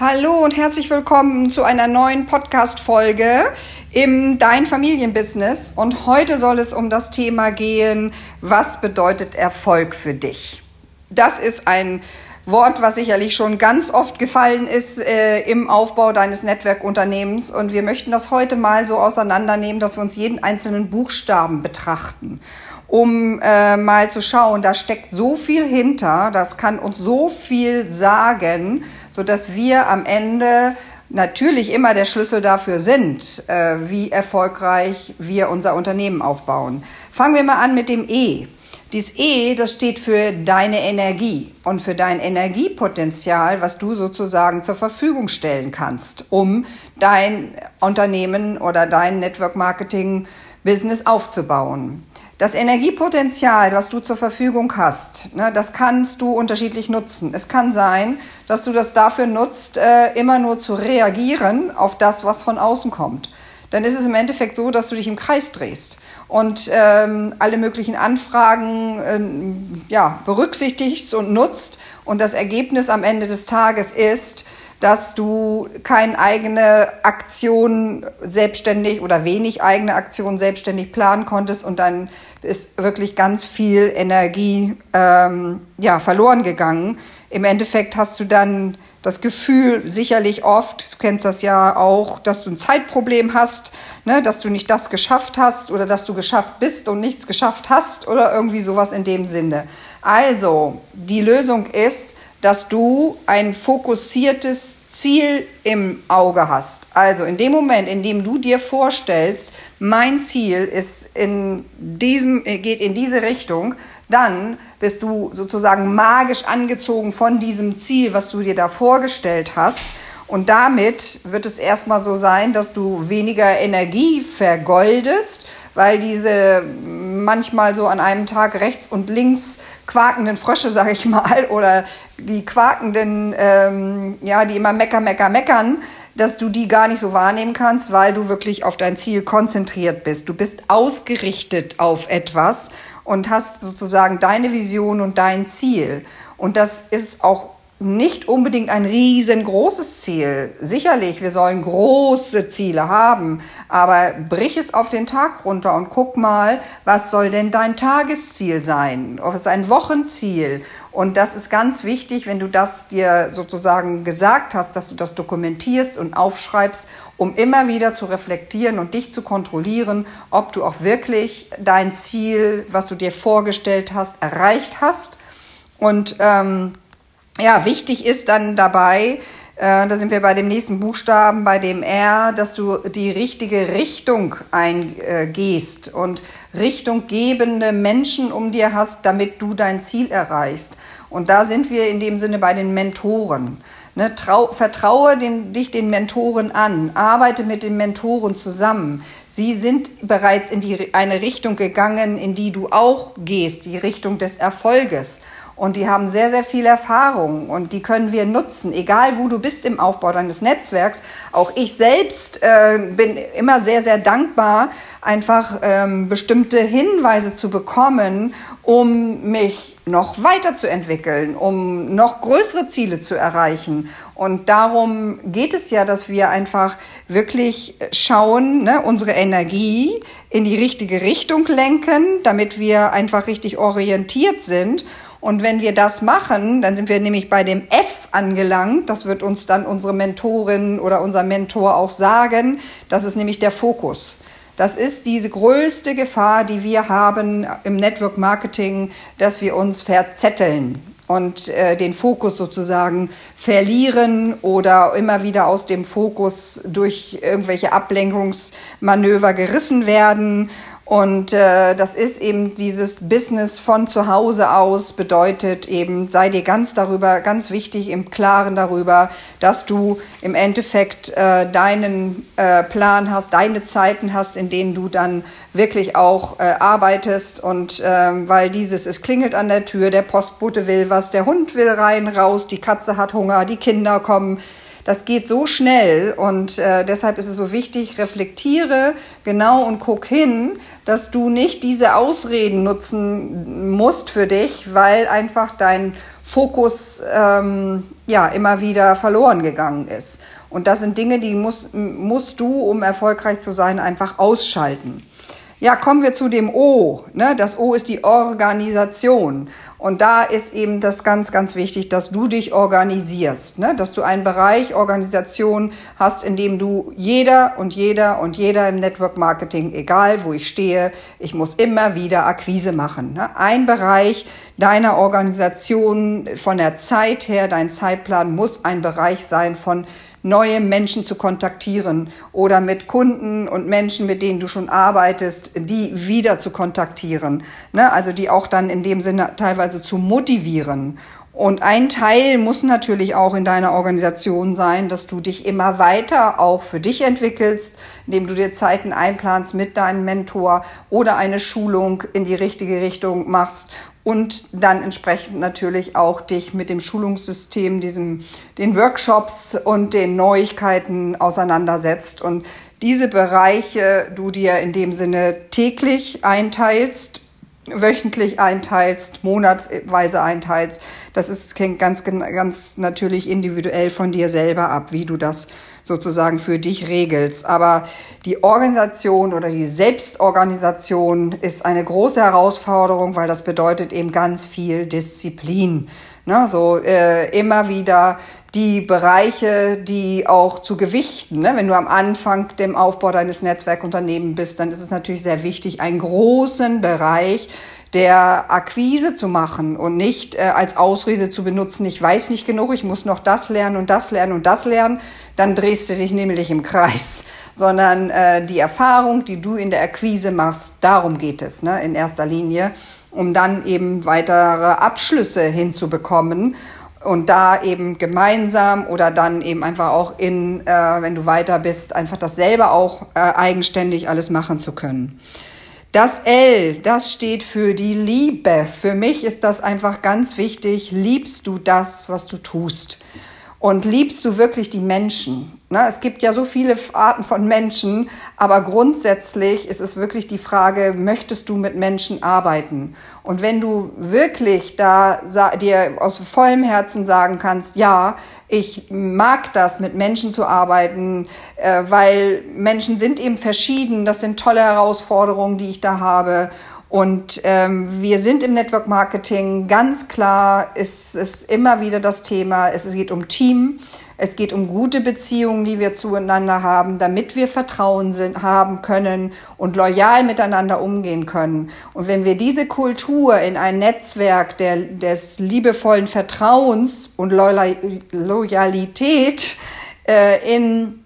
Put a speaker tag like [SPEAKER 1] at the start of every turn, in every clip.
[SPEAKER 1] Hallo und herzlich willkommen zu einer neuen Podcast-Folge im Dein Familienbusiness. Und heute soll es um das Thema gehen, was bedeutet Erfolg für dich? Das ist ein Wort, was sicherlich schon ganz oft gefallen ist äh, im Aufbau deines Netzwerkunternehmens. Und wir möchten das heute mal so auseinandernehmen, dass wir uns jeden einzelnen Buchstaben betrachten um äh, mal zu schauen, da steckt so viel hinter, das kann uns so viel sagen, so dass wir am Ende natürlich immer der Schlüssel dafür sind, äh, wie erfolgreich wir unser Unternehmen aufbauen. Fangen wir mal an mit dem E. Dieses E, das steht für deine Energie und für dein Energiepotenzial, was du sozusagen zur Verfügung stellen kannst, um dein Unternehmen oder dein Network Marketing Business aufzubauen. Das Energiepotenzial, was du zur Verfügung hast, ne, das kannst du unterschiedlich nutzen. Es kann sein, dass du das dafür nutzt, äh, immer nur zu reagieren auf das, was von außen kommt. Dann ist es im Endeffekt so, dass du dich im Kreis drehst und ähm, alle möglichen Anfragen ähm, ja, berücksichtigst und nutzt. Und das Ergebnis am Ende des Tages ist, dass du keine eigene Aktion selbstständig oder wenig eigene Aktion selbstständig planen konntest und dann ist wirklich ganz viel Energie ähm, ja, verloren gegangen. Im Endeffekt hast du dann das Gefühl sicherlich oft, du kennst das ja auch, dass du ein Zeitproblem hast, ne, dass du nicht das geschafft hast oder dass du geschafft bist und nichts geschafft hast oder irgendwie sowas in dem Sinne. Also, die Lösung ist, dass du ein fokussiertes Ziel im Auge hast. Also in dem Moment, in dem du dir vorstellst, mein Ziel ist in diesem, geht in diese Richtung, dann bist du sozusagen magisch angezogen von diesem Ziel, was du dir da vorgestellt hast. Und damit wird es erstmal so sein, dass du weniger Energie vergoldest, weil diese manchmal so an einem Tag rechts und links quakenden Frösche, sage ich mal, oder die quakenden, ähm, ja, die immer mecker, mecker, meckern, dass du die gar nicht so wahrnehmen kannst, weil du wirklich auf dein Ziel konzentriert bist. Du bist ausgerichtet auf etwas und hast sozusagen deine Vision und dein Ziel. Und das ist auch nicht unbedingt ein riesengroßes Ziel. Sicherlich, wir sollen große Ziele haben, aber brich es auf den Tag runter und guck mal, was soll denn dein Tagesziel sein? Was ist ein Wochenziel? Und das ist ganz wichtig, wenn du das dir sozusagen gesagt hast, dass du das dokumentierst und aufschreibst, um immer wieder zu reflektieren und dich zu kontrollieren, ob du auch wirklich dein Ziel, was du dir vorgestellt hast, erreicht hast. Und ähm, ja, wichtig ist dann dabei, äh, da sind wir bei dem nächsten Buchstaben, bei dem R, dass du die richtige Richtung eingehst und richtunggebende Menschen um dir hast, damit du dein Ziel erreichst. Und da sind wir in dem Sinne bei den Mentoren. Ne, trau, vertraue den, dich den Mentoren an, arbeite mit den Mentoren zusammen. Sie sind bereits in die, eine Richtung gegangen, in die du auch gehst, die Richtung des Erfolges. Und die haben sehr, sehr viel Erfahrung und die können wir nutzen, egal wo du bist im Aufbau deines Netzwerks. Auch ich selbst äh, bin immer sehr, sehr dankbar, einfach ähm, bestimmte Hinweise zu bekommen, um mich noch weiterzuentwickeln, um noch größere Ziele zu erreichen. Und darum geht es ja, dass wir einfach wirklich schauen, ne, unsere Energie in die richtige Richtung lenken, damit wir einfach richtig orientiert sind und wenn wir das machen, dann sind wir nämlich bei dem F angelangt. Das wird uns dann unsere Mentorin oder unser Mentor auch sagen. Das ist nämlich der Fokus. Das ist diese größte Gefahr, die wir haben im Network Marketing, dass wir uns verzetteln und äh, den Fokus sozusagen verlieren oder immer wieder aus dem Fokus durch irgendwelche Ablenkungsmanöver gerissen werden und äh, das ist eben dieses Business von zu Hause aus, bedeutet eben, sei dir ganz darüber, ganz wichtig im Klaren darüber, dass du im Endeffekt äh, deinen äh, Plan hast, deine Zeiten hast, in denen du dann wirklich auch äh, arbeitest. Und äh, weil dieses, es klingelt an der Tür, der Postbote will was, der Hund will rein, raus, die Katze hat Hunger, die Kinder kommen das geht so schnell und äh, deshalb ist es so wichtig, reflektiere genau und guck hin, dass du nicht diese Ausreden nutzen musst für dich, weil einfach dein Fokus ähm, ja immer wieder verloren gegangen ist. Und das sind Dinge, die musst, musst du, um erfolgreich zu sein, einfach ausschalten. Ja, kommen wir zu dem O. Ne? Das O ist die Organisation. Und da ist eben das ganz, ganz wichtig, dass du dich organisierst, ne? dass du einen Bereich Organisation hast, in dem du jeder und jeder und jeder im Network Marketing, egal wo ich stehe, ich muss immer wieder Akquise machen. Ne? Ein Bereich deiner Organisation von der Zeit her, dein Zeitplan muss ein Bereich sein von neue Menschen zu kontaktieren oder mit Kunden und Menschen, mit denen du schon arbeitest, die wieder zu kontaktieren. Ne? Also die auch dann in dem Sinne teilweise zu motivieren. Und ein Teil muss natürlich auch in deiner Organisation sein, dass du dich immer weiter auch für dich entwickelst, indem du dir Zeiten einplanst mit deinem Mentor oder eine Schulung in die richtige Richtung machst und dann entsprechend natürlich auch dich mit dem Schulungssystem, diesem, den Workshops und den Neuigkeiten auseinandersetzt und diese Bereiche du dir in dem Sinne täglich einteilst, wöchentlich einteilst, monatweise einteilst. Das ist ganz, ganz natürlich individuell von dir selber ab, wie du das sozusagen für dich regelst. Aber die Organisation oder die Selbstorganisation ist eine große Herausforderung, weil das bedeutet eben ganz viel Disziplin. Ne? So äh, immer wieder die Bereiche, die auch zu gewichten. Ne? Wenn du am Anfang dem Aufbau deines Netzwerkunternehmens bist, dann ist es natürlich sehr wichtig, einen großen Bereich der Akquise zu machen und nicht äh, als Ausrede zu benutzen, ich weiß nicht genug, ich muss noch das lernen und das lernen und das lernen, dann drehst du dich nämlich im Kreis. Sondern äh, die Erfahrung, die du in der Akquise machst, darum geht es ne, in erster Linie, um dann eben weitere Abschlüsse hinzubekommen und da eben gemeinsam oder dann eben einfach auch in, äh, wenn du weiter bist, einfach das selber auch äh, eigenständig alles machen zu können. Das L, das steht für die Liebe. Für mich ist das einfach ganz wichtig. Liebst du das, was du tust? Und liebst du wirklich die Menschen? Ne, es gibt ja so viele Arten von Menschen, aber grundsätzlich ist es wirklich die Frage, möchtest du mit Menschen arbeiten? Und wenn du wirklich da dir aus vollem Herzen sagen kannst, ja, ich mag das, mit Menschen zu arbeiten, äh, weil Menschen sind eben verschieden, das sind tolle Herausforderungen, die ich da habe. Und ähm, wir sind im Network Marketing ganz klar, ist es immer wieder das Thema, es geht um Team. Es geht um gute Beziehungen, die wir zueinander haben, damit wir Vertrauen sind, haben können und loyal miteinander umgehen können. Und wenn wir diese Kultur in ein Netzwerk der, des liebevollen Vertrauens und Loyalität äh, in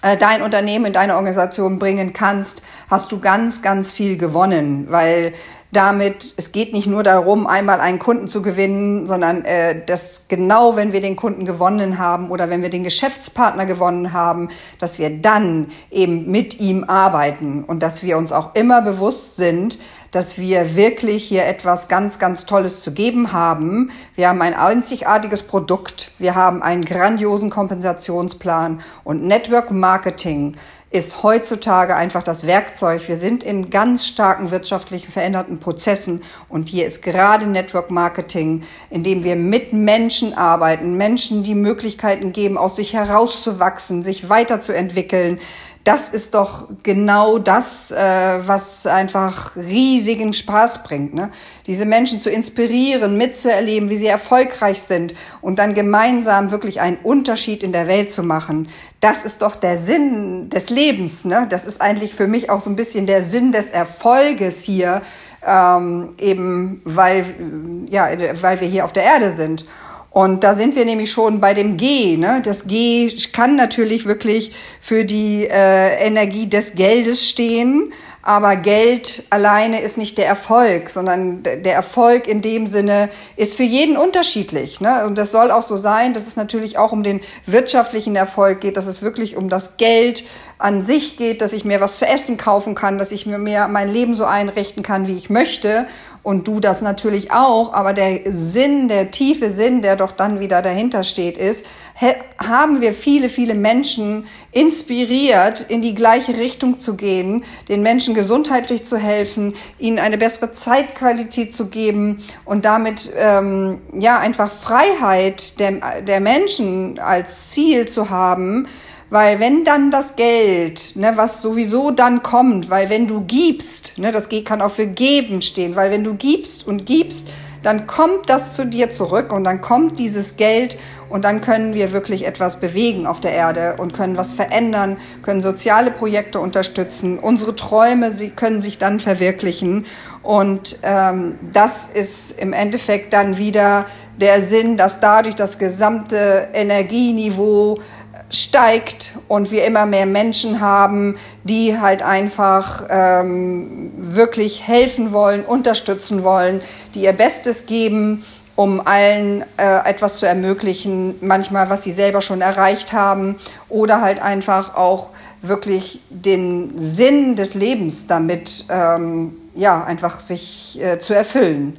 [SPEAKER 1] äh, dein Unternehmen, in deine Organisation bringen kannst, hast du ganz, ganz viel gewonnen, weil damit, es geht nicht nur darum, einmal einen Kunden zu gewinnen, sondern äh, dass genau, wenn wir den Kunden gewonnen haben oder wenn wir den Geschäftspartner gewonnen haben, dass wir dann eben mit ihm arbeiten und dass wir uns auch immer bewusst sind, dass wir wirklich hier etwas ganz, ganz Tolles zu geben haben. Wir haben ein einzigartiges Produkt, wir haben einen grandiosen Kompensationsplan und Network Marketing ist heutzutage einfach das Werkzeug. Wir sind in ganz starken wirtschaftlichen veränderten Prozessen und hier ist gerade Network Marketing, in dem wir mit Menschen arbeiten, Menschen die Möglichkeiten geben, aus sich herauszuwachsen, sich weiterzuentwickeln, das ist doch genau das, äh, was einfach riesigen Spaß bringt. Ne? Diese Menschen zu inspirieren, mitzuerleben, wie sie erfolgreich sind und dann gemeinsam wirklich einen Unterschied in der Welt zu machen. Das ist doch der Sinn des Lebens. Ne? Das ist eigentlich für mich auch so ein bisschen der Sinn des Erfolges hier, ähm, eben weil, ja, weil wir hier auf der Erde sind. Und da sind wir nämlich schon bei dem G. Ne? Das G kann natürlich wirklich für die äh, Energie des Geldes stehen, aber Geld alleine ist nicht der Erfolg, sondern der Erfolg in dem Sinne ist für jeden unterschiedlich. Ne? Und das soll auch so sein, dass es natürlich auch um den wirtschaftlichen Erfolg geht, dass es wirklich um das Geld an sich geht, dass ich mir was zu essen kaufen kann, dass ich mir mehr mein Leben so einrichten kann, wie ich möchte und du das natürlich auch, aber der Sinn, der tiefe Sinn, der doch dann wieder dahinter steht, ist, haben wir viele, viele Menschen inspiriert, in die gleiche Richtung zu gehen, den Menschen gesundheitlich zu helfen, ihnen eine bessere Zeitqualität zu geben und damit ähm, ja einfach Freiheit der, der Menschen als Ziel zu haben, weil wenn dann das Geld, ne, was sowieso dann kommt, weil wenn du gibst, ne, das kann auch für geben stehen, weil wenn du gibst und gibst, dann kommt das zu dir zurück und dann kommt dieses Geld und dann können wir wirklich etwas bewegen auf der Erde und können was verändern, können soziale Projekte unterstützen. Unsere Träume sie können sich dann verwirklichen und ähm, das ist im Endeffekt dann wieder der Sinn, dass dadurch das gesamte Energieniveau steigt und wir immer mehr Menschen haben, die halt einfach ähm, wirklich helfen wollen, unterstützen wollen, die ihr Bestes geben, um allen äh, etwas zu ermöglichen, manchmal was sie selber schon erreicht haben oder halt einfach auch wirklich den Sinn des Lebens damit ähm, ja einfach sich äh, zu erfüllen.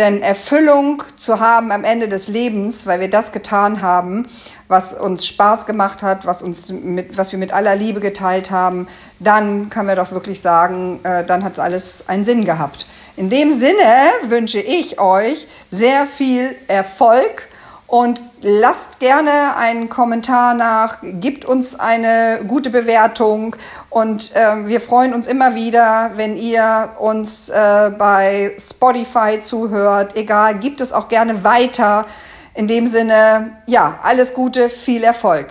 [SPEAKER 1] Denn Erfüllung zu haben am Ende des Lebens, weil wir das getan haben, was uns Spaß gemacht hat, was, uns mit, was wir mit aller Liebe geteilt haben, dann können wir doch wirklich sagen, äh, dann hat alles einen Sinn gehabt. In dem Sinne wünsche ich euch sehr viel Erfolg und lasst gerne einen Kommentar nach, gibt uns eine gute Bewertung und äh, wir freuen uns immer wieder, wenn ihr uns äh, bei Spotify zuhört. Egal, gibt es auch gerne weiter. In dem Sinne, ja, alles Gute, viel Erfolg.